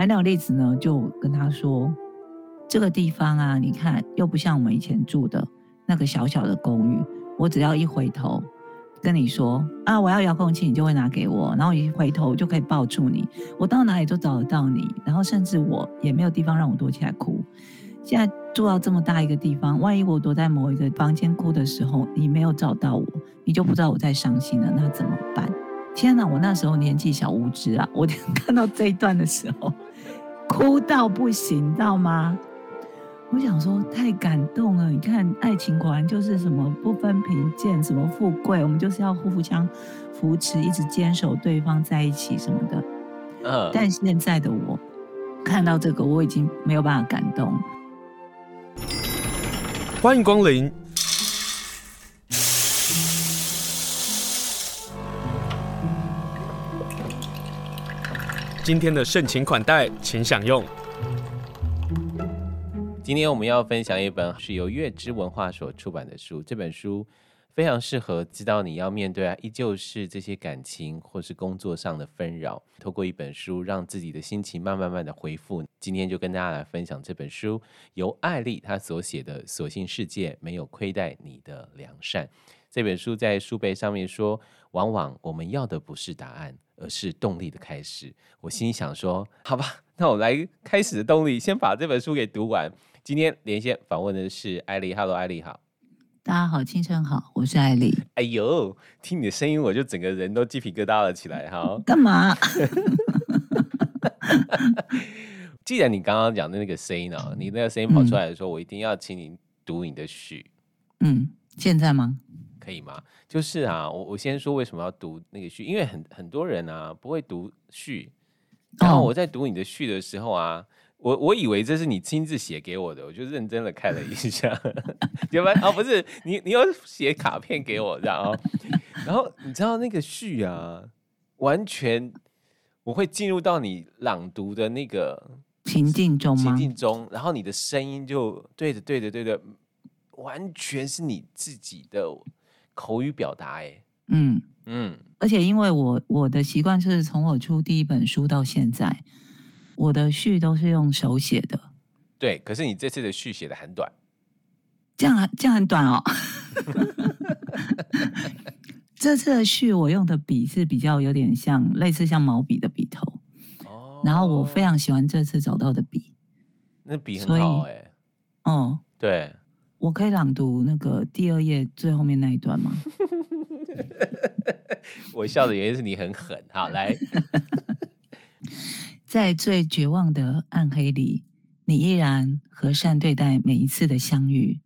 反正那个例子呢，就跟他说，这个地方啊，你看又不像我们以前住的那个小小的公寓，我只要一回头跟你说啊，我要遥控器，你就会拿给我，然后一回头就可以抱住你，我到哪里都找得到你，然后甚至我也没有地方让我躲起来哭。现在住到这么大一个地方，万一我躲在某一个房间哭的时候，你没有找到我，你就不知道我在伤心了，那怎么办？天哪！我那时候年纪小无知啊，我看到这一段的时候，哭到不行，知道吗？我想说太感动了。你看，爱情果然就是什么不分贫贱，什么富贵，我们就是要互相扶持，一直坚守对方在一起什么的。嗯。但现在的我看到这个，我已经没有办法感动。欢迎光临。今天的盛情款待，请享用。今天我们要分享一本是由月之文化所出版的书，这本书非常适合知道你要面对啊，依旧是这些感情或是工作上的纷扰，透过一本书让自己的心情慢慢慢的恢复。今天就跟大家来分享这本书，由艾丽她所写的《所幸世界没有亏待你的良善》。这本书在书背上面说，往往我们要的不是答案。而是动力的开始。我心里想说，好吧，那我来开始的动力，先把这本书给读完。今天连线访问的是艾丽，Hello，艾丽好。大家好，清晨好，我是艾丽。哎呦，听你的声音，我就整个人都鸡皮疙瘩了起来哈。干嘛？既然你刚刚讲的那个声音呢，你那个声音跑出来的时候，嗯、我一定要请你读你的序。嗯，现在吗？可以吗？就是啊，我我先说为什么要读那个序，因为很很多人啊不会读序，然后我在读你的序的时候啊，我我以为这是你亲自写给我的，我就认真的看了一下，对吧？哦，不是，你你要写卡片给我，然后然后你知道那个序啊，完全我会进入到你朗读的那个情境中吗？情境中，然后你的声音就对的对的对的，完全是你自己的。口语表达，哎，嗯。嗯，而且因为我我的习惯是从我出第一本书到现在，我的序都是用手写的。对，可是你这次的序写的很短，这样这样很短哦。这次的序我用的笔是比较有点像类似像毛笔的笔头，哦，然后我非常喜欢这次找到的笔，那笔很好哎，哦，对。我可以朗读那个第二页最后面那一段吗？我笑的原因是你很狠。好，来，在最绝望的暗黑里，你依然和善对待每一次的相遇，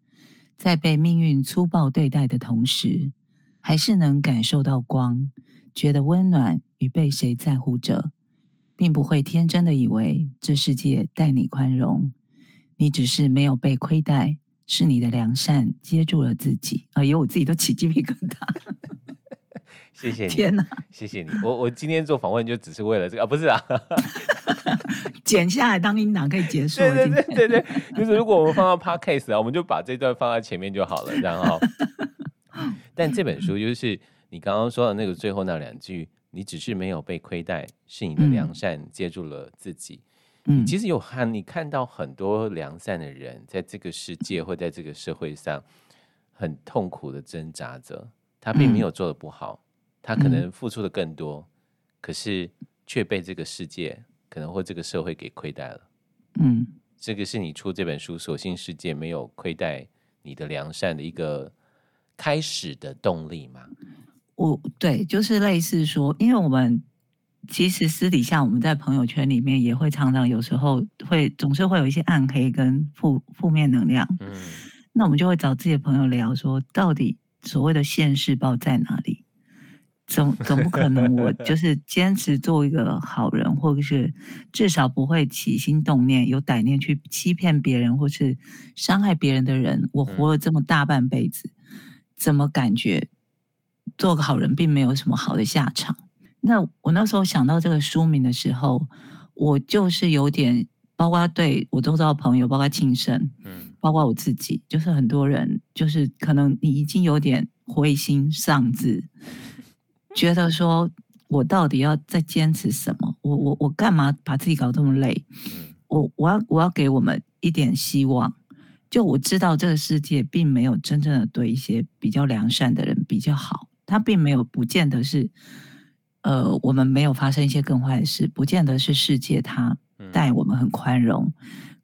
在被命运粗暴对待的同时，还是能感受到光，觉得温暖与被谁在乎着，并不会天真的以为这世界待你宽容，你只是没有被亏待。是你的良善接住了自己，哎呦，我自己都起鸡皮疙瘩。谢谢你，天哪！谢谢你，我我今天做访问就只是为了这个啊，不是啊，剪下来当音档可以结束。对对对对对，就是如果我们放到 podcast 啊，我们就把这段放在前面就好了，然后。但这本书就是你刚刚说的那个最后那两句，你只是没有被亏待，是你的良善接住了自己。嗯嗯，其实有看你看到很多良善的人，在这个世界或在这个社会上，很痛苦的挣扎着。他并没有做的不好，他可能付出的更多，可是却被这个世界可能或这个社会给亏待了。嗯，这个是你出这本书《所幸世界没有亏待你的良善》的一个开始的动力嘛？我对，就是类似说，因为我们。其实私底下我们在朋友圈里面也会常常有时候会总是会有一些暗黑跟负负面能量，嗯，那我们就会找自己的朋友聊说，到底所谓的现世报在哪里？总总不可能我 就是坚持做一个好人，或者是至少不会起心动念、有歹念去欺骗别人或是伤害别人的人。我活了这么大半辈子，怎么感觉做个好人并没有什么好的下场？那我那时候想到这个书名的时候，我就是有点，包括对我周遭的朋友，包括庆生，嗯，包括我自己，就是很多人，就是可能你已经有点灰心丧志，觉得说我到底要再坚持什么？我我我干嘛把自己搞这么累？嗯我我要我要给我们一点希望。就我知道这个世界并没有真正的对一些比较良善的人比较好，他并没有不见得是，呃，我们没有发生一些更坏的事，不见得是世界它待我们很宽容。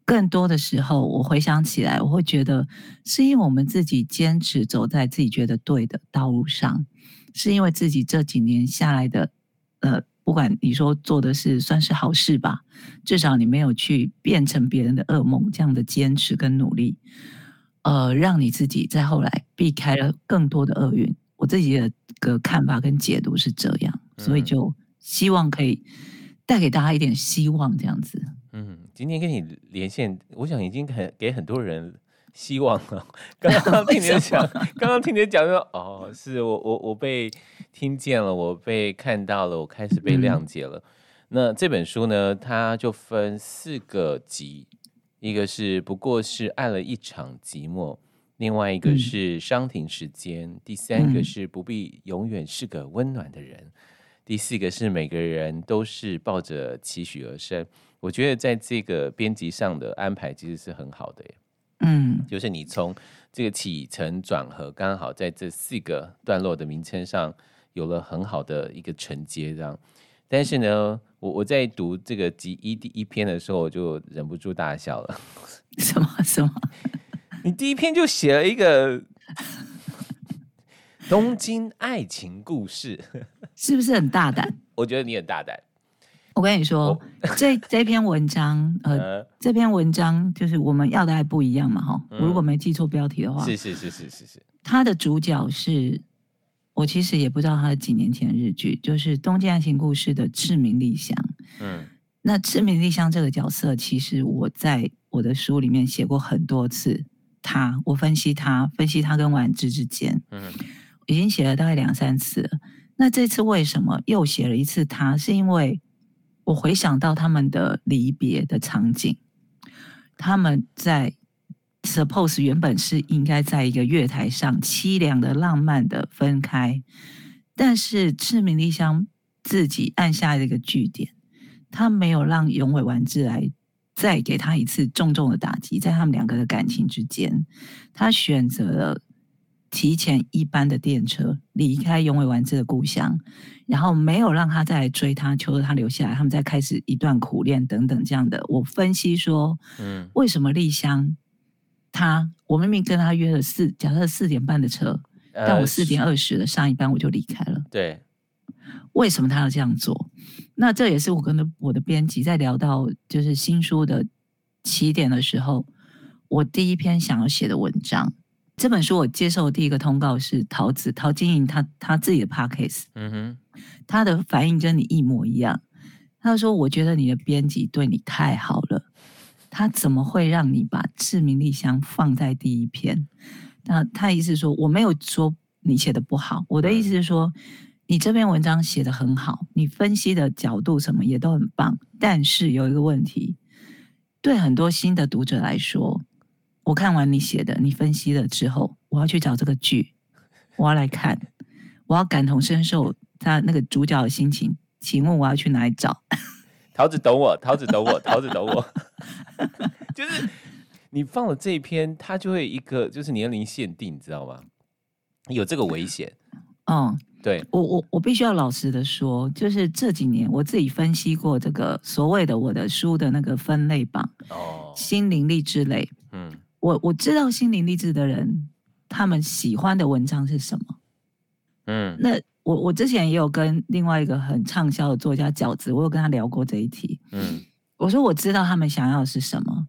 更多的时候，我回想起来，我会觉得是因为我们自己坚持走在自己觉得对的道路上，是因为自己这几年下来的，呃。不管你说做的是算是好事吧，至少你没有去变成别人的噩梦，这样的坚持跟努力，呃，让你自己在后来避开了更多的厄运。我自己的个看法跟解读是这样，所以就希望可以带给大家一点希望，这样子。嗯，今天跟你连线，我想已经很给很多人。希望了！刚刚听你讲，刚刚听你讲说，哦，是我我我被听见了，我被看到了，我开始被谅解了。嗯、那这本书呢，它就分四个集，一个是不过是爱了一场寂寞，另外一个是伤停时间，嗯、第三个是不必永远是个温暖的人，嗯、第四个是每个人都是抱着期许而生。我觉得在这个编辑上的安排其实是很好的耶。嗯，就是你从这个起承转合，刚好在这四个段落的名称上有了很好的一个承接，这样。但是呢，我我在读这个集一第一篇的时候，我就忍不住大笑了。什么什么？你第一篇就写了一个东京爱情故事，是不是很大胆？我觉得你很大胆。我跟你说，哦、这这篇文章，呃，这篇文章就是我们要的还不一样嘛，哈、如果没记错标题的话，是是是是是是。他的主角是，我其实也不知道他是几年前的日剧，就是《东京爱情故事》的志明莉香。嗯，那志明莉香这个角色，其实我在我的书里面写过很多次。他，我分析他，分析他跟丸治之间，嗯，已经写了大概两三次了。那这次为什么又写了一次他？是因为我回想到他们的离别的场景，他们在 suppose 原本是应该在一个月台上凄凉的、浪漫的分开，但是志明莉香自己按下了一个句点，他没有让永尾完治来再给他一次重重的打击，在他们两个的感情之间，他选择了。提前一班的电车离开永尾丸子的故乡，然后没有让他再来追他，求着他留下来，他们再开始一段苦恋等等这样的。我分析说，嗯，为什么丽香他我明明跟他约了四，假设四点半的车，但我四点二十的上一班我就离开了。对，为什么他要这样做？那这也是我跟我的编辑在聊到就是新书的起点的时候，我第一篇想要写的文章。这本书我接受的第一个通告是桃子陶晶莹，她她自己的 podcast，嗯哼，她的反应跟你一模一样。他说：“我觉得你的编辑对你太好了，他怎么会让你把致命丽香放在第一篇？那他意思说，我没有说你写的不好，我的意思是说，你这篇文章写的很好，你分析的角度什么也都很棒。但是有一个问题，对很多新的读者来说。”我看完你写的，你分析了之后，我要去找这个剧，我要来看，我要感同身受他那个主角的心情。请问我要去哪里找？桃子懂我，桃子懂我，桃子懂我。就是你放了这一篇，它就会一个就是年龄限定，你知道吗？有这个危险。嗯，对我我我必须要老实的说，就是这几年我自己分析过这个所谓的我的书的那个分类榜哦，心灵励志类，嗯。我我知道心灵励志的人，他们喜欢的文章是什么？嗯，那我我之前也有跟另外一个很畅销的作家饺子，我有跟他聊过这一题。嗯，我说我知道他们想要的是什么，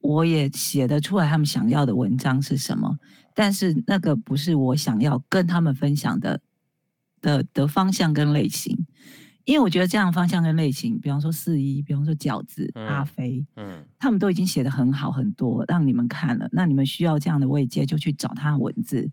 我也写得出来他们想要的文章是什么，但是那个不是我想要跟他们分享的的的方向跟类型。因为我觉得这样的方向跟类型，比方说四一，比方说饺子、嗯、阿飞，嗯，他们都已经写的很好很多，让你们看了。那你们需要这样的慰藉，就去找他的文字。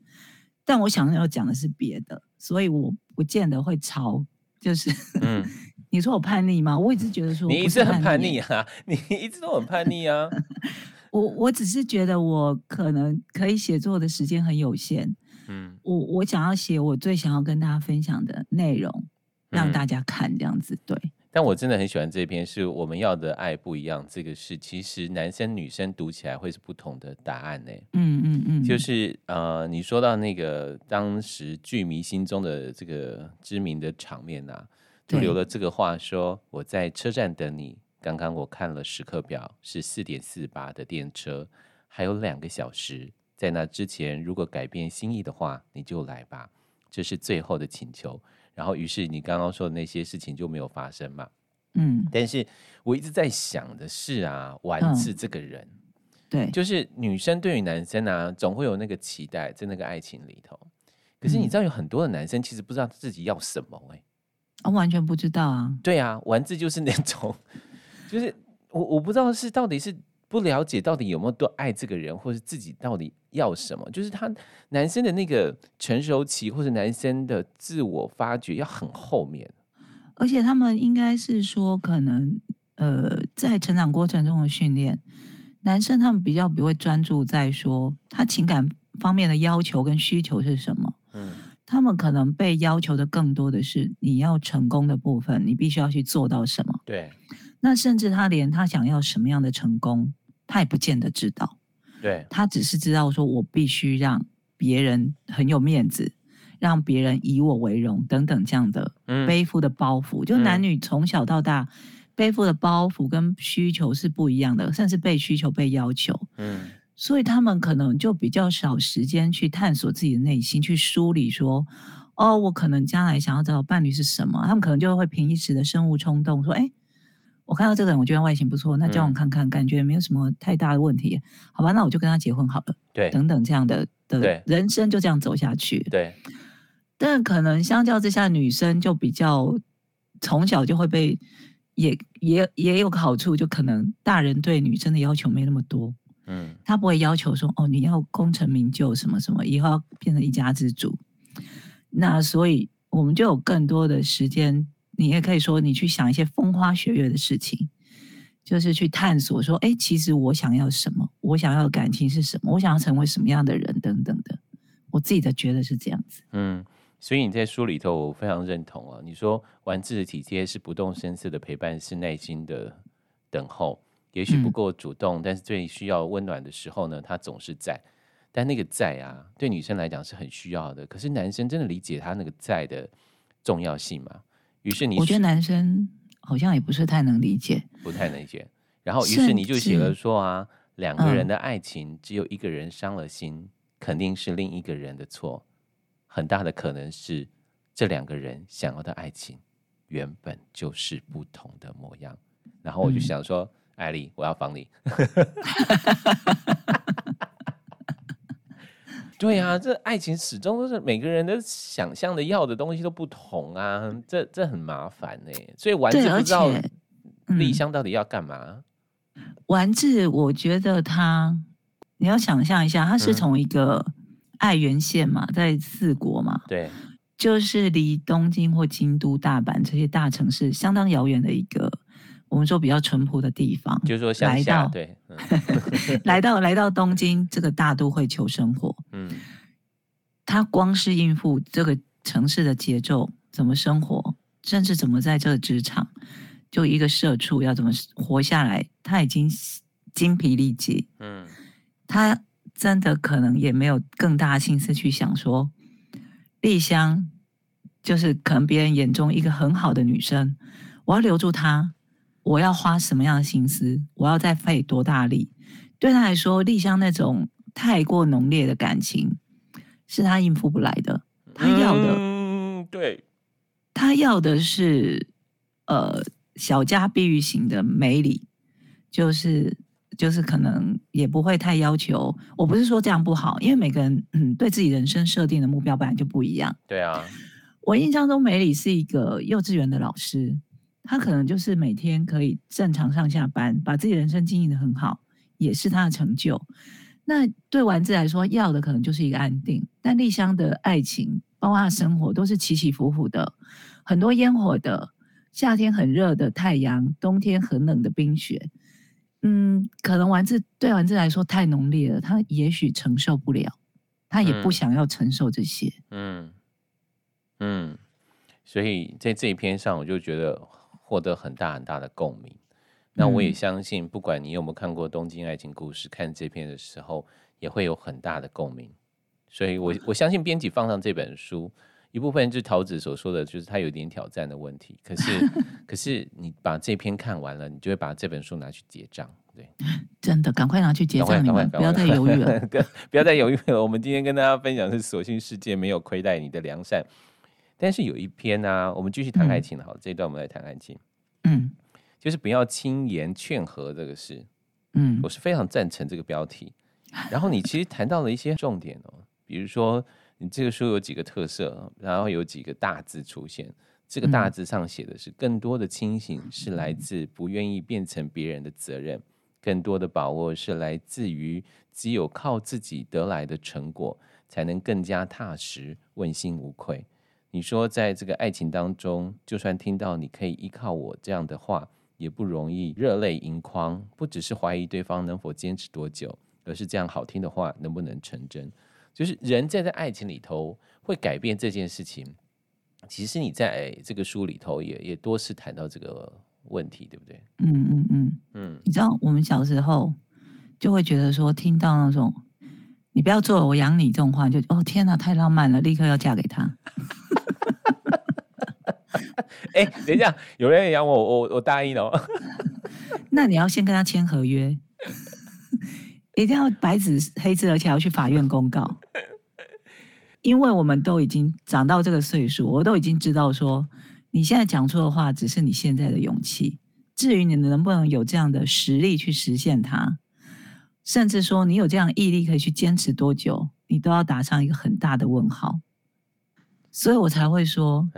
但我想要讲的是别的，所以我不见得会抄。就是，嗯，你说我叛逆吗？我一直觉得说你一直很叛逆啊，你一直都很叛逆啊。我我只是觉得我可能可以写作的时间很有限。嗯，我我想要写我最想要跟大家分享的内容。让大家看这样子。对，但我真的很喜欢这篇，是我们要的爱不一样。这个是其实男生女生读起来会是不同的答案呢。嗯嗯嗯，就是呃，你说到那个当时剧迷心中的这个知名的场面啊，就留了这个话说：“我在车站等你。刚刚我看了时刻表，是四点四八的电车，还有两个小时。”在那之前，如果改变心意的话，你就来吧，这是最后的请求。然后，于是你刚刚说的那些事情就没有发生嘛？嗯。但是我一直在想的是啊，丸子这个人，嗯、对，就是女生对于男生啊，总会有那个期待，在那个爱情里头。可是你知道，有很多的男生其实不知道自己要什么、欸，哎，我完全不知道啊。对啊，丸子就是那种，就是我我不知道是到底是。不了解到底有没有多爱这个人，或是自己到底要什么，就是他男生的那个成熟期，或者男生的自我发掘要很后面。而且他们应该是说，可能呃，在成长过程中的训练，男生他们比较不会专注在说他情感方面的要求跟需求是什么。嗯，他们可能被要求的更多的是你要成功的部分，你必须要去做到什么。对，那甚至他连他想要什么样的成功。他也不见得知道，对，他只是知道说，我必须让别人很有面子，让别人以我为荣等等这样的背负的包袱。嗯、就男女从小到大、嗯、背负的包袱跟需求是不一样的，甚至被需求、被要求。嗯，所以他们可能就比较少时间去探索自己的内心，去梳理说，哦，我可能将来想要找的伴侣是什么？他们可能就会凭一时的生物冲动说，哎。我看到这个人，我觉得外形不错，那交往看看，嗯、感觉没有什么太大的问题，好吧？那我就跟他结婚好了。对，等等这样的的人生就这样走下去。对，但可能相较之下，女生就比较从小就会被也也也有个好处，就可能大人对女生的要求没那么多。嗯，他不会要求说哦，你要功成名就什么什么，以后要变成一家之主。那所以我们就有更多的时间。你也可以说，你去想一些风花雪月的事情，就是去探索说，哎，其实我想要什么？我想要的感情是什么？我想要成为什么样的人？等等的，我自己的觉得是这样子。嗯，所以你在书里头，我非常认同啊。你说玩字的体贴是不动声色的陪伴，是耐心的等候，也许不够主动，嗯、但是最需要温暖的时候呢，他总是在。但那个在啊，对女生来讲是很需要的。可是男生真的理解他那个在的重要性吗？于是你，我觉得男生好像也不是太能理解，不太能理解。然后，于是你就写了说啊，两个人的爱情只有一个人伤了心，嗯、肯定是另一个人的错。很大的可能是这两个人想要的爱情原本就是不同的模样。然后我就想说，嗯、艾莉，我要防你。对啊，这爱情始终都是每个人的想象的要的东西都不同啊，这这很麻烦呢。所以丸子不知道丽香到底要干嘛。嗯、丸子，我觉得他，你要想象一下，他是从一个爱媛县嘛，在四国嘛，对，就是离东京或京都、大阪这些大城市相当遥远的一个。我们说比较淳朴的地方，就是说乡下，对，来到来到东京这个大都会求生活，嗯，他光是应付这个城市的节奏，怎么生活，甚至怎么在这个职场，就一个社畜要怎么活下来，他已经精疲力竭，嗯，他真的可能也没有更大的心思去想说，丽香就是可能别人眼中一个很好的女生，我要留住她。我要花什么样的心思？我要再费多大力？对他来说，丽香那种太过浓烈的感情，是他应付不来的。他要的，嗯，对，他要的是呃小家碧玉型的美里，就是就是可能也不会太要求。我不是说这样不好，因为每个人嗯对自己人生设定的目标本来就不一样。对啊，我印象中美里是一个幼稚园的老师。他可能就是每天可以正常上下班，把自己人生经营的很好，也是他的成就。那对丸子来说，要的可能就是一个安定。但丽香的爱情，包括她的生活，都是起起伏伏的，很多烟火的，夏天很热的太阳，冬天很冷的冰雪。嗯，可能丸子对丸子来说太浓烈了，他也许承受不了，他也不想要承受这些。嗯嗯。嗯所以在这一篇上，我就觉得获得很大很大的共鸣。那我也相信，不管你有没有看过《东京爱情故事》，看这篇的时候也会有很大的共鸣。所以我我相信编辑放上这本书，一部分就是桃子所说的，就是他有点挑战的问题。可是 可是你把这篇看完了，你就会把这本书拿去结账。对，真的，赶快拿去结账，你们不要再犹豫了，不要再犹豫了。我们今天跟大家分享的是，所幸世界没有亏待你的良善。但是有一篇呢、啊，我们继续谈爱情好，嗯、这一段我们来谈爱情。嗯，就是不要轻言劝和这个事。嗯，我是非常赞成这个标题。然后你其实谈到了一些重点哦，比如说你这个书有几个特色，然后有几个大字出现。这个大字上写的是：更多的清醒是来自不愿意变成别人的责任，更多的把握是来自于只有靠自己得来的成果，才能更加踏实、问心无愧。你说，在这个爱情当中，就算听到你可以依靠我这样的话，也不容易热泪盈眶。不只是怀疑对方能否坚持多久，而是这样好听的话能不能成真？就是人在在爱情里头会改变这件事情。其实你在这个书里头也也多次谈到这个问题，对不对？嗯嗯嗯嗯。嗯，你知道我们小时候就会觉得说，听到那种“你不要做了，我养你”这种话，就哦天哪，太浪漫了，立刻要嫁给他。哎，等一下，有人养我，我我答应了。那你要先跟他签合约，一定要白纸黑字，而且要去法院公告。因为我们都已经长到这个岁数，我都已经知道说，你现在讲出的话只是你现在的勇气。至于你能不能有这样的实力去实现它，甚至说你有这样毅力可以去坚持多久，你都要打上一个很大的问号。所以我才会说。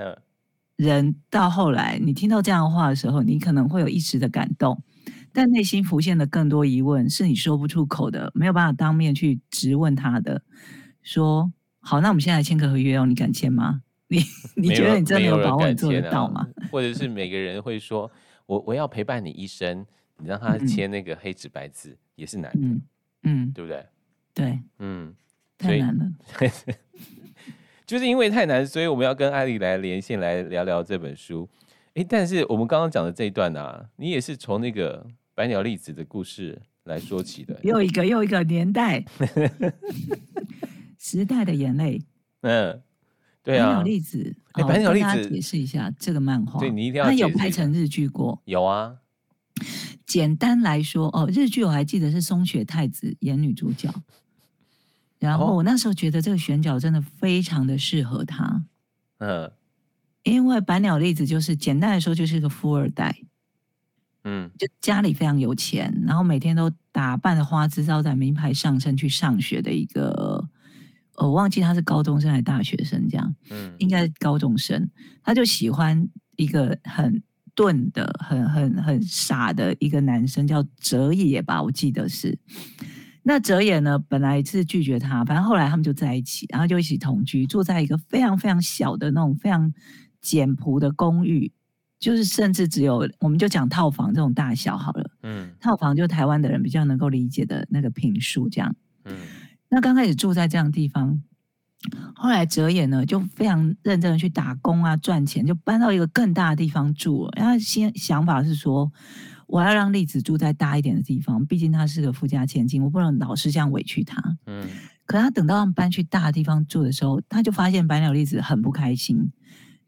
人到后来，你听到这样的话的时候，你可能会有一时的感动，但内心浮现的更多疑问是你说不出口的，没有办法当面去质问他的。说好，那我们现在签个合约哦，你敢签吗？你你觉得你真的有把握你做得到吗？啊、或者是每个人会说，我我要陪伴你一生，你让他签那个黑纸白字、嗯、也是难的，嗯，嗯对不对？对，嗯，太难了。就是因为太难，所以我们要跟艾莉来连线，来聊聊这本书。诶，但是我们刚刚讲的这一段啊，你也是从那个白鸟粒子的故事来说起的。又一个又一个年代，时代的眼泪。嗯，对啊。白鸟栗子，哎，白鸟粒子，解释一下这个漫画。对，你一定要。它有拍成日剧过。有啊。简单来说，哦，日剧我还记得是松雪太子演女主角。然后我那时候觉得这个选角真的非常的适合他，嗯，因为白鸟栗子就是简单来说就是个富二代，嗯，就家里非常有钱，然后每天都打扮的花枝招展、名牌上身去上学的一个，我忘记他是高中生还是大学生这样，嗯，应该是高中生，他就喜欢一个很钝的、很很很傻的一个男生，叫哲野吧，我记得是。那哲也呢，本来是拒绝他，反正后来他们就在一起，然后就一起同居，住在一个非常非常小的那种非常简朴的公寓，就是甚至只有我们就讲套房这种大小好了，嗯，套房就台湾的人比较能够理解的那个平数这样，嗯，那刚开始住在这样的地方，后来哲也呢就非常认真的去打工啊赚钱，就搬到一个更大的地方住了，然后先想法是说。我要让栗子住在大一点的地方，毕竟他是个富家千金，我不能老是这样委屈他。嗯，可他等到他们搬去大的地方住的时候，他就发现白鸟栗子很不开心，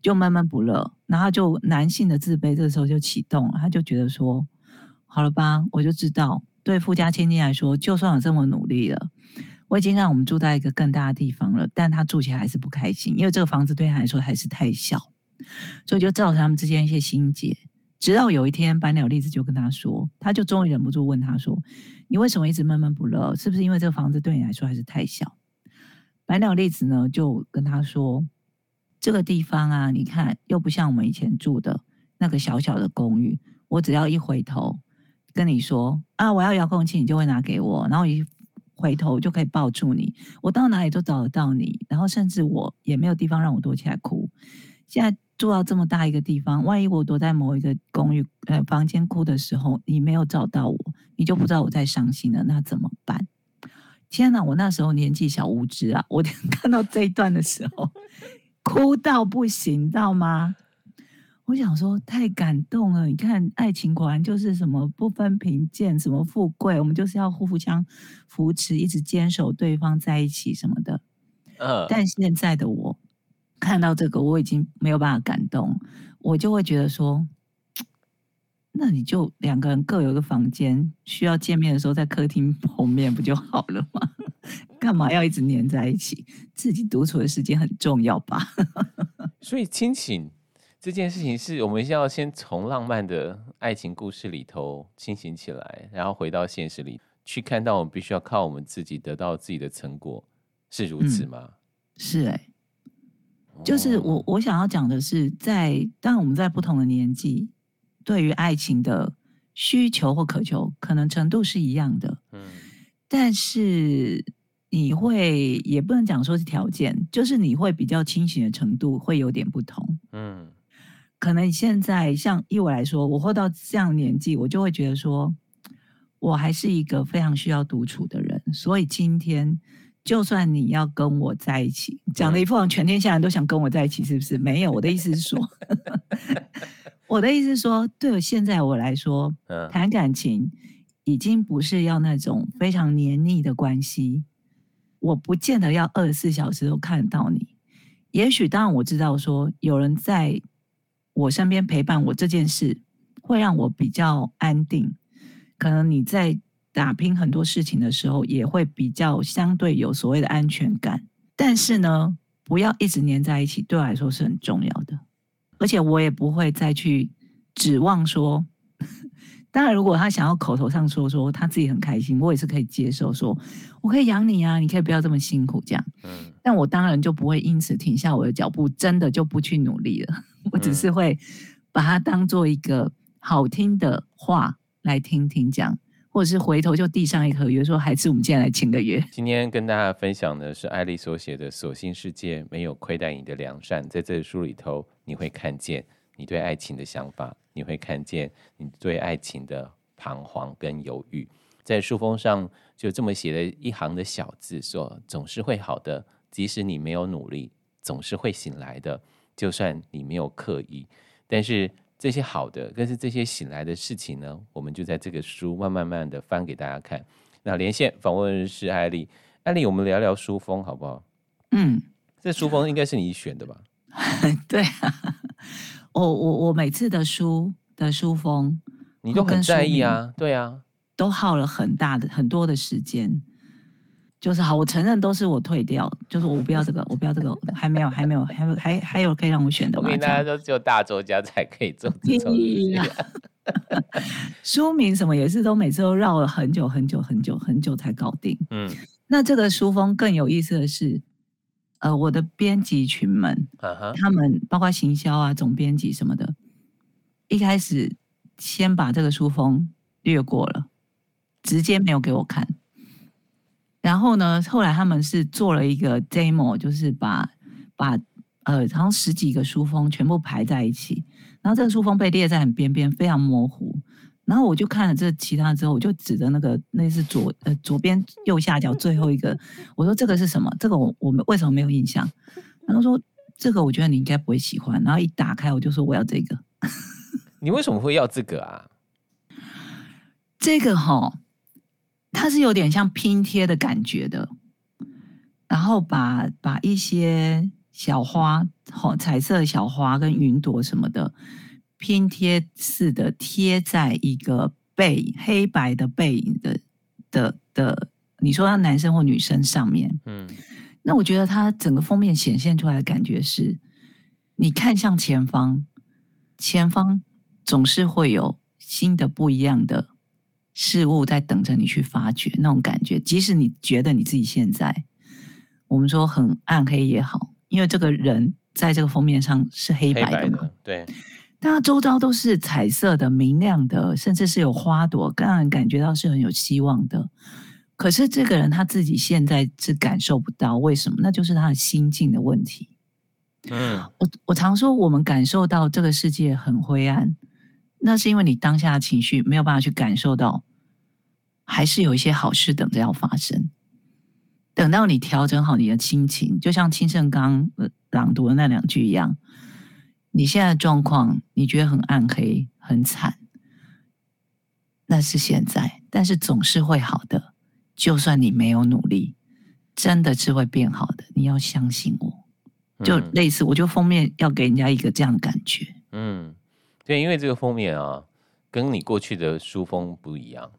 就闷闷不乐，然后就男性的自卑这个时候就启动了，他就觉得说，好了吧，我就知道，对富家千金来说，就算我这么努力了，我已经让我们住在一个更大的地方了，但他住起来还是不开心，因为这个房子对他来说还是太小，所以就造成他们之间一些心结。直到有一天，白鸟栗子就跟他说，他就终于忍不住问他说：“你为什么一直闷闷不乐？是不是因为这个房子对你来说还是太小？”白鸟栗子呢就跟他说：“这个地方啊，你看又不像我们以前住的那个小小的公寓。我只要一回头跟你说啊，我要遥控器，你就会拿给我，然后一回头就可以抱住你。我到哪里都找得到你，然后甚至我也没有地方让我躲起来哭。现在。”住到这么大一个地方，万一我躲在某一个公寓呃房间哭的时候，你没有找到我，你就不知道我在伤心了，那怎么办？天哪！我那时候年纪小无知啊，我 看到这一段的时候，哭到不行，知道吗？我想说太感动了。你看，爱情果然就是什么不分贫贱，什么富贵，我们就是要互相扶持，一直坚守对方在一起什么的。呃，但现在的我看到这个，我已经没有办法感动，我就会觉得说，那你就两个人各有一个房间，需要见面的时候在客厅碰面不就好了吗？干嘛要一直黏在一起？自己独处的时间很重要吧？所以亲情这件事情，是我们要先从浪漫的爱情故事里头清醒起来，然后回到现实里去看到，我们必须要靠我们自己得到自己的成果，是如此吗？嗯、是哎、欸，就是我我想要讲的是在，在当我们在不同的年纪，对于爱情的需求或渴求，可能程度是一样的，嗯，但是。你会也不能讲说是条件，就是你会比较清醒的程度会有点不同。嗯，可能现在像以我来说，我活到这样年纪，我就会觉得说，我还是一个非常需要独处的人。所以今天，就算你要跟我在一起，讲的一副全天下人都想跟我在一起，是不是？没有，我的意思是说，我的意思是说，对我现在我来说，谈感情已经不是要那种非常黏腻的关系。我不见得要二十四小时都看得到你，也许当然我知道说有人在我身边陪伴我这件事会让我比较安定，可能你在打拼很多事情的时候也会比较相对有所谓的安全感，但是呢，不要一直黏在一起，对我来说是很重要的，而且我也不会再去指望说。当然，如果他想要口头上说说他自己很开心，我也是可以接受说，说我可以养你啊，你可以不要这么辛苦这样。嗯，但我当然就不会因此停下我的脚步，真的就不去努力了。我只是会把它当做一个好听的话来听听这样，或者是回头就递上一合约，说孩子我们今天来签个约。今天跟大家分享的是艾莉所写的《所幸世界没有亏待你的良善》，在这书里头你会看见你对爱情的想法。你会看见你对爱情的彷徨跟犹豫，在书封上就这么写了一行的小字，说总是会好的，即使你没有努力，总是会醒来的，就算你没有刻意。但是这些好的，但是这些醒来的事情呢，我们就在这个书慢慢慢的翻给大家看。那连线访问是艾丽，艾丽，我们聊聊书封好不好？嗯，这书封应该是你选的吧？对啊。我我我每次的书的书封，你都很在意啊，对啊，都耗了很大的很多的时间。就是好，我承认都是我退掉，就是我不要这个，我不要这个，还没有，还没有，还有还还有可以让我选的吗？我跟大家都，只有大作家才可以做这种事。书名什么也是都每次都绕了很久很久很久很久才搞定。嗯，那这个书封更有意思的是。呃，我的编辑群们，uh huh. 他们包括行销啊、总编辑什么的，一开始先把这个书封略过了，直接没有给我看。然后呢，后来他们是做了一个 demo，就是把把呃，好像十几个书封全部排在一起，然后这个书封被列在很边边，非常模糊。然后我就看了这其他之后，我就指着那个那是左呃左边右下角最后一个，我说这个是什么？这个我我们为什么没有印象？然后说这个我觉得你应该不会喜欢。然后一打开我就说我要这个。你为什么会要这个啊？这个哈、哦，它是有点像拼贴的感觉的，然后把把一些小花，好彩色的小花跟云朵什么的。拼贴似的贴在一个背黑白的背影的的的，你说他男生或女生上面，嗯，那我觉得他整个封面显现出来的感觉是，你看向前方，前方总是会有新的不一样的事物在等着你去发掘那种感觉，即使你觉得你自己现在，我们说很暗黑也好，因为这个人在这个封面上是黑白的嘛，的对。那周遭都是彩色的、明亮的，甚至是有花朵，更让人感觉到是很有希望的。可是这个人他自己现在是感受不到，为什么？那就是他的心境的问题。嗯，我我常说，我们感受到这个世界很灰暗，那是因为你当下的情绪没有办法去感受到，还是有一些好事等着要发生。等到你调整好你的心情，就像清盛刚朗读的那两句一样，你现在的状况你觉得很暗黑、很惨，那是现在，但是总是会好的。就算你没有努力，真的是会变好的。你要相信我，就类似，我就封面要给人家一个这样的感觉。嗯，对，因为这个封面啊，跟你过去的书封不一样。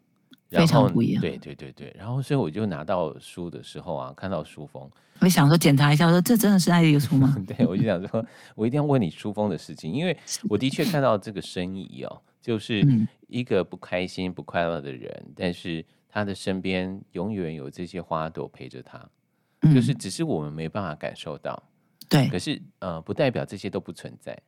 非常不一样，对对对对，然后所以我就拿到书的时候啊，看到书封，我想说检查一下，我说这真的是爱丽的书吗？对，我就想说，我一定要问你书封的事情，因为我的确看到这个生意哦，就是一个不开心、不快乐的人，嗯、但是他的身边永远有这些花朵陪着他，嗯、就是只是我们没办法感受到，对，可是呃，不代表这些都不存在。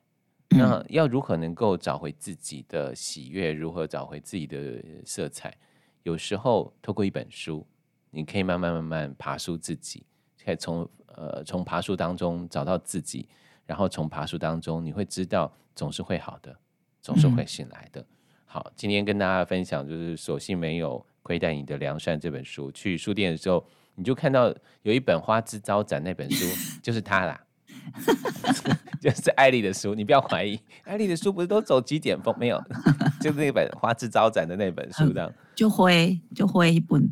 那要如何能够找回自己的喜悦？如何找回自己的色彩？有时候透过一本书，你可以慢慢慢慢爬出自己，可以从呃从爬树当中找到自己，然后从爬树当中你会知道总是会好的，总是会醒来的。嗯、好，今天跟大家分享就是索性没有亏待你的良善这本书。去书店的时候，你就看到有一本花枝招展那本书，就是它啦。就是艾丽的书，你不要怀疑，艾丽的书不是都走极简风？没有，就是那本花枝招展的那本书，这样就灰就灰一本。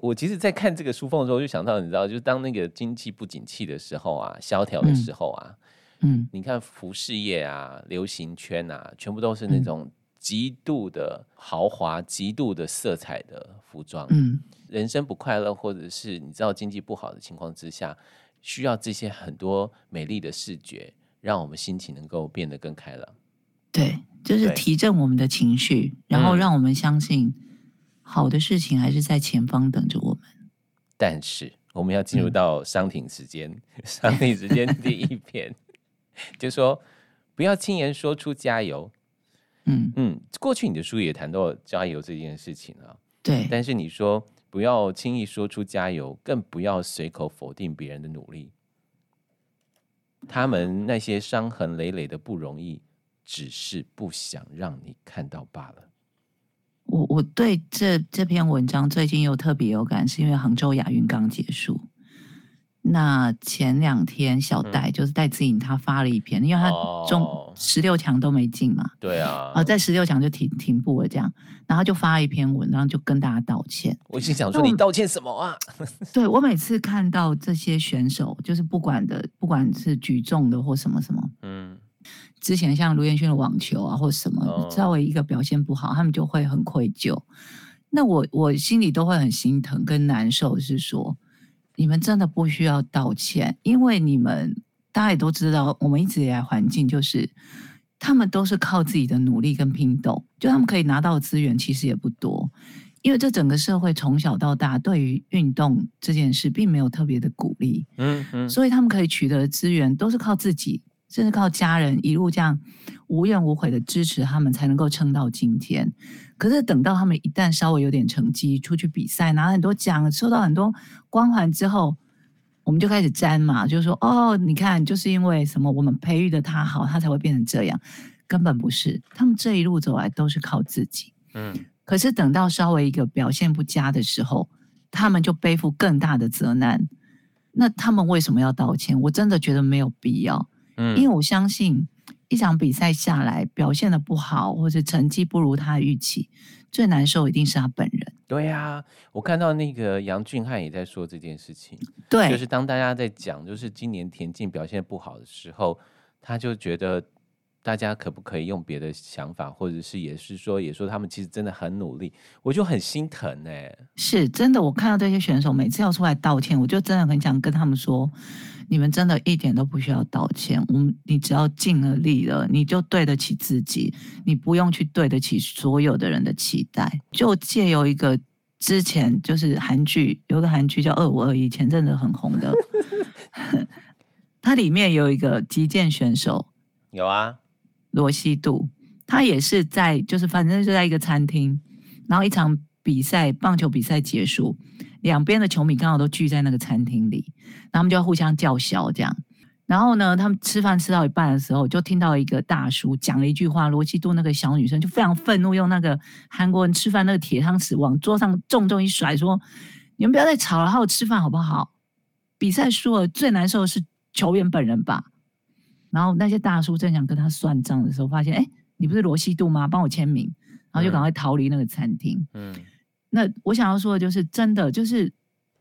我其实，在看这个书封的时候，就想到，你知道，就是当那个经济不景气的时候啊，萧条的时候啊，嗯，你看服饰业啊，流行圈啊，全部都是那种极度的豪华、极度的色彩的服装。嗯，人生不快乐，或者是你知道经济不好的情况之下。需要这些很多美丽的视觉，让我们心情能够变得更开朗。对，就是提振我们的情绪，然后让我们相信好的事情还是在前方等着我们。但是我们要进入到商品时间，嗯、商品时间第一篇 就说不要轻言说出加油。嗯嗯，过去你的书也谈到加油这件事情啊。对，但是你说。不要轻易说出加油，更不要随口否定别人的努力。他们那些伤痕累累的不容易，只是不想让你看到罢了。我我对这这篇文章最近又特别有感，是因为杭州亚运刚结束。那前两天小戴就是戴资颖，他发了一篇，嗯、因为他中十六强都没进嘛，对啊，啊，在十六强就停停步了这样，然后就发了一篇文，然后就跟大家道歉。我心想说，你道歉什么啊？对，我每次看到这些选手，就是不管的，不管是举重的或什么什么，嗯，之前像卢彦勋的网球啊或什么，稍微一个表现不好，他们就会很愧疚。那我我心里都会很心疼跟难受，是说。你们真的不需要道歉，因为你们大家也都知道，我们一直以来环境就是，他们都是靠自己的努力跟拼斗，就他们可以拿到的资源其实也不多，因为这整个社会从小到大对于运动这件事并没有特别的鼓励，嗯嗯，所以他们可以取得的资源都是靠自己。甚至靠家人一路这样无怨无悔的支持他们，才能够撑到今天。可是等到他们一旦稍微有点成绩，出去比赛拿很多奖，收到很多光环之后，我们就开始沾嘛，就是说哦，你看，就是因为什么，我们培育的他好，他才会变成这样。根本不是，他们这一路走来都是靠自己。嗯。可是等到稍微一个表现不佳的时候，他们就背负更大的责难。那他们为什么要道歉？我真的觉得没有必要。嗯因为我相信，一场比赛下来表现的不好，或者成绩不如他的预期，最难受一定是他本人。对呀、啊，我看到那个杨俊翰也在说这件事情。对，就是当大家在讲，就是今年田径表现不好的时候，他就觉得。大家可不可以用别的想法，或者是也是说，也说他们其实真的很努力，我就很心疼哎、欸。是真的，我看到这些选手每次要出来道歉，我就真的很想跟他们说，你们真的一点都不需要道歉。我们你只要尽了力了，你就对得起自己，你不用去对得起所有的人的期待。就借由一个之前就是韩剧，有个韩剧叫《二五二一》，前阵子很红的 它里面有一个击剑选手，有啊。罗西度，他也是在，就是反正就在一个餐厅，然后一场比赛，棒球比赛结束，两边的球迷刚好都聚在那个餐厅里，然后他们就互相叫嚣这样。然后呢，他们吃饭吃到一半的时候，就听到一个大叔讲了一句话，罗西度那个小女生就非常愤怒，用那个韩国人吃饭那个铁汤匙往桌上重重一甩，说：“你们不要再吵了，好好吃饭好不好？比赛输了最难受的是球员本人吧。然后那些大叔正想跟他算账的时候，发现哎，你不是罗西度吗？帮我签名，然后就赶快逃离那个餐厅。嗯，那我想要说的就是，真的就是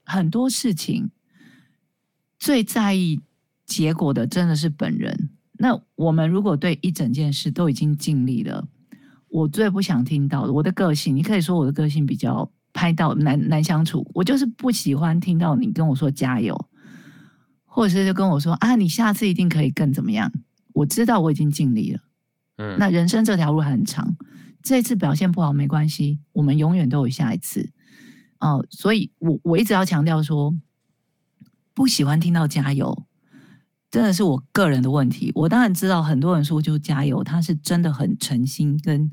很多事情最在意结果的真的是本人。那我们如果对一整件事都已经尽力了，我最不想听到的，我的个性，你可以说我的个性比较拍到难难相处，我就是不喜欢听到你跟我说加油。或者是就跟我说啊，你下次一定可以更怎么样？我知道我已经尽力了，嗯，那人生这条路还很长，这次表现不好没关系，我们永远都有下一次。哦，所以我我一直要强调说，不喜欢听到加油，真的是我个人的问题。我当然知道很多人说就加油，他是真的很诚心跟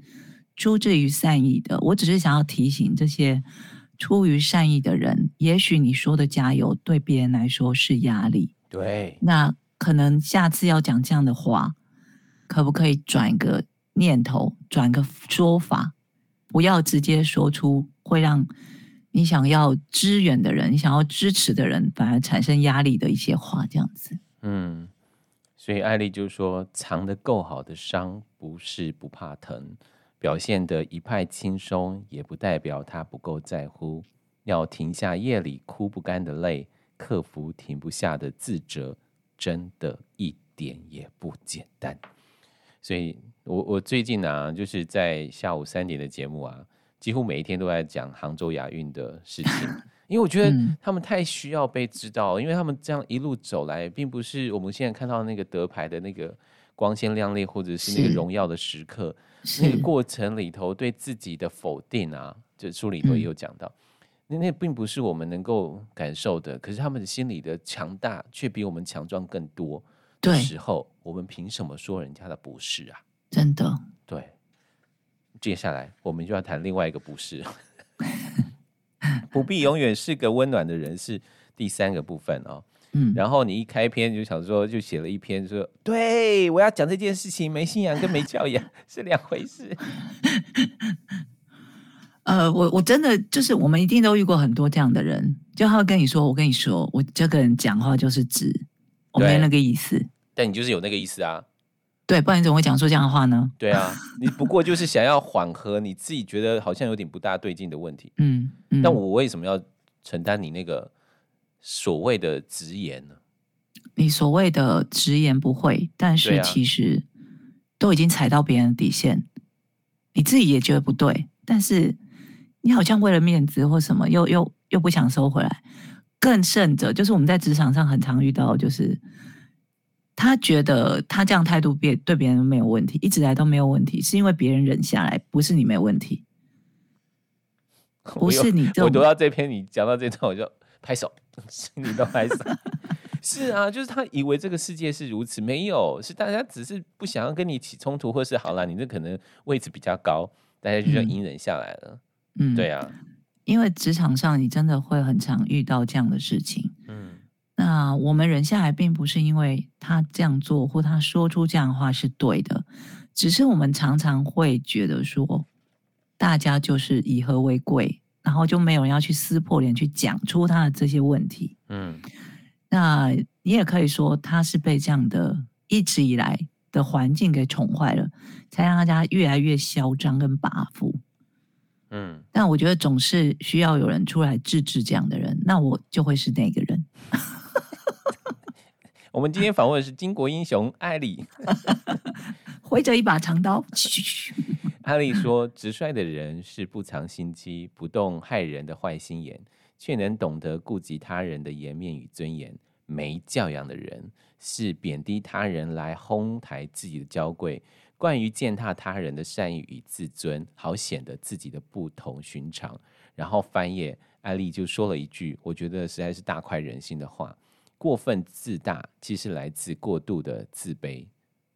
出自于善意的。我只是想要提醒这些。出于善意的人，也许你说的加油对别人来说是压力。对，那可能下次要讲这样的话，可不可以转个念头，转个说法，不要直接说出会让你想要支援的人、你想要支持的人反而产生压力的一些话，这样子。嗯，所以艾丽就说，藏得够好的伤，不是不怕疼。表现得一派轻松，也不代表他不够在乎。要停下夜里哭不干的泪，克服停不下的自责，真的一点也不简单。所以我我最近啊，就是在下午三点的节目啊，几乎每一天都在讲杭州亚运的事情，因为我觉得他们太需要被知道，因为他们这样一路走来，并不是我们现在看到那个得牌的那个光鲜亮丽，或者是那个荣耀的时刻。那个过程里头对自己的否定啊，这书里头也有讲到，嗯、那那并不是我们能够感受的。可是他们的心理的强大却比我们强壮更多。的时候，我们凭什么说人家的不是啊？真的。对。接下来我们就要谈另外一个不是，不必永远是个温暖的人，是第三个部分哦。嗯，然后你一开篇就想说，就写了一篇说，对，我要讲这件事情，没信仰跟没教养 是两回事。呃，我我真的就是，我们一定都遇过很多这样的人，就他会跟你说，我跟你说，我这个人讲话就是直，我没那个意思。但你就是有那个意思啊？对，不然你怎么会讲出这样的话呢？对啊，你不过就是想要缓和你自己觉得好像有点不大对劲的问题。嗯，嗯，但我为什么要承担你那个？所谓的直言呢？你所谓的直言不讳，但是其实都已经踩到别人的底线，你自己也觉得不对，但是你好像为了面子或什么，又又又不想收回来。更甚者，就是我们在职场上很常遇到，就是他觉得他这样态度别对别人没有问题，一直来都没有问题，是因为别人忍下来，不是你没问题，不是你。我读到这篇，你讲到这段，我就。拍手，心里都拍手。是啊，就是他以为这个世界是如此，没有，是大家只是不想要跟你起冲突，或是好了，你这可能位置比较高，大家就要隐忍下来了。嗯，对啊，因为职场上你真的会很常遇到这样的事情。嗯，那我们忍下来，并不是因为他这样做或他说出这样的话是对的，只是我们常常会觉得说，大家就是以和为贵。然后就没有人要去撕破脸去讲出他的这些问题。嗯，那你也可以说他是被这样的一直以来的环境给宠坏了，才让大家越来越嚣张跟跋扈。嗯，但我觉得总是需要有人出来制止这样的人，那我就会是那个人。我们今天访问的是巾帼英雄艾莉，挥着一把长刀。艾丽说：“直率的人是不藏心机、不动害人的坏心眼，却能懂得顾及他人的颜面与尊严。没教养的人是贬低他人来哄抬自己的娇贵，惯于践踏他人的善意与自尊，好显得自己的不同寻常。”然后翻页，艾丽就说了一句：“我觉得实在是大快人心的话。过分自大，其实来自过度的自卑。”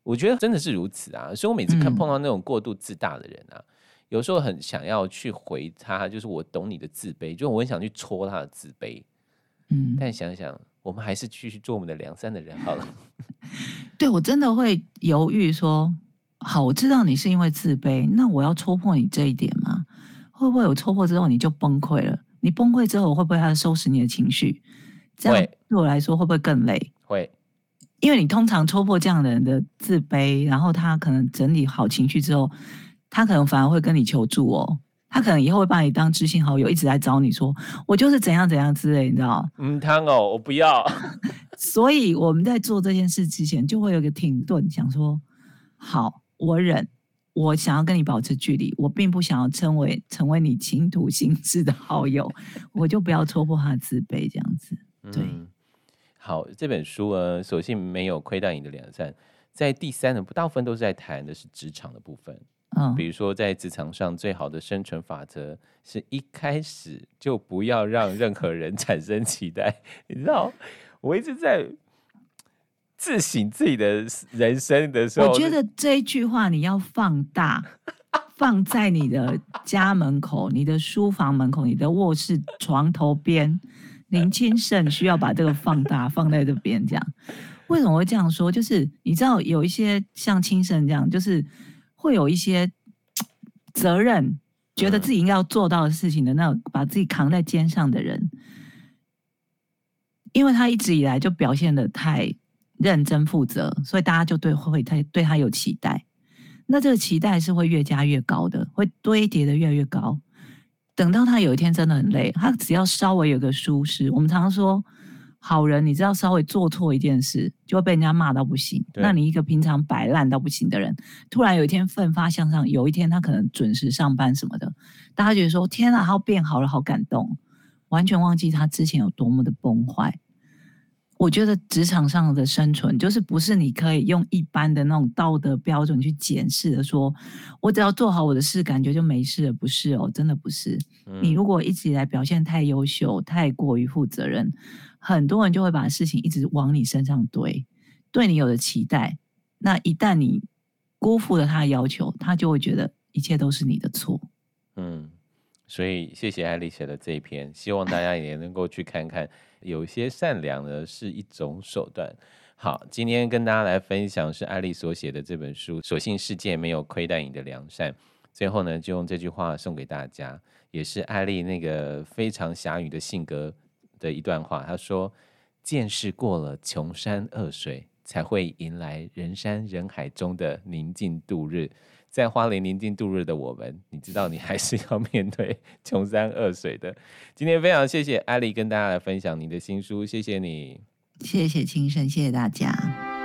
我觉得真的是如此啊，所以我每次看碰到那种过度自大的人啊，嗯、有时候很想要去回他，就是我懂你的自卑，就我很想去戳他的自卑。嗯，但想想，我们还是继续做我们的良善的人好了。对，我真的会犹豫说，好，我知道你是因为自卑，那我要戳破你这一点吗？会不会有戳破之后你就崩溃了？你崩溃之后，会不会他收拾你的情绪？这样对我来说会不会更累？会，因为你通常戳破这样的人的自卑，然后他可能整理好情绪之后，他可能反而会跟你求助哦。他可能以后会把你当知心好友，一直来找你说，我就是怎样怎样之类，你知道？嗯，汤哦，我不要。所以我们在做这件事之前，就会有个停顿，想说，好，我忍，我想要跟你保持距离，我并不想要成为成为你倾吐心事的好友，我就不要戳破他的自卑，这样子。对、嗯，好，这本书呃，索性没有亏待你的良善，在第三呢，大部分都是在谈的是职场的部分。嗯，比如说在职场上，最好的生存法则是一开始就不要让任何人 产生期待。你知道，我一直在自省自己的人生的时候，我觉得这一句话你要放大，放在你的家门口、你的书房门口、你的卧室床头边。林清盛需要把这个放大，放在这边，这样为什么会这样说？就是你知道有一些像清盛这样，就是。会有一些责任，觉得自己应该要做到的事情的那种，把自己扛在肩上的人，因为他一直以来就表现的太认真负责，所以大家就对会他对他有期待。那这个期待是会越加越高的，会堆叠的越来越高。等到他有一天真的很累，他只要稍微有个疏失，我们常常说。好人，你知道稍微做错一件事，就会被人家骂到不行。那你一个平常摆烂到不行的人，突然有一天奋发向上，有一天他可能准时上班什么的，大家觉得说天啊，他变好了，好感动，完全忘记他之前有多么的崩坏。我觉得职场上的生存，就是不是你可以用一般的那种道德标准去检视的说，说我只要做好我的事，感觉就没事了，不是哦，真的不是。嗯。你如果一直以来表现太优秀，太过于负责任，很多人就会把事情一直往你身上堆，对你有的期待，那一旦你辜负了他的要求，他就会觉得一切都是你的错。嗯。所以，谢谢艾丽写的这一篇，希望大家也能够去看看。有些善良呢是一种手段。好，今天跟大家来分享是艾丽所写的这本书，所幸世界没有亏待你的良善。最后呢，就用这句话送给大家，也是艾丽那个非常侠女的性格的一段话。她说：“见识过了穷山恶水，才会迎来人山人海中的宁静度日。”在花林宁静度日的我们，你知道你还是要面对 穷山恶水的。今天非常谢谢艾丽跟大家来分享你的新书，谢谢你，谢谢青生，谢谢大家。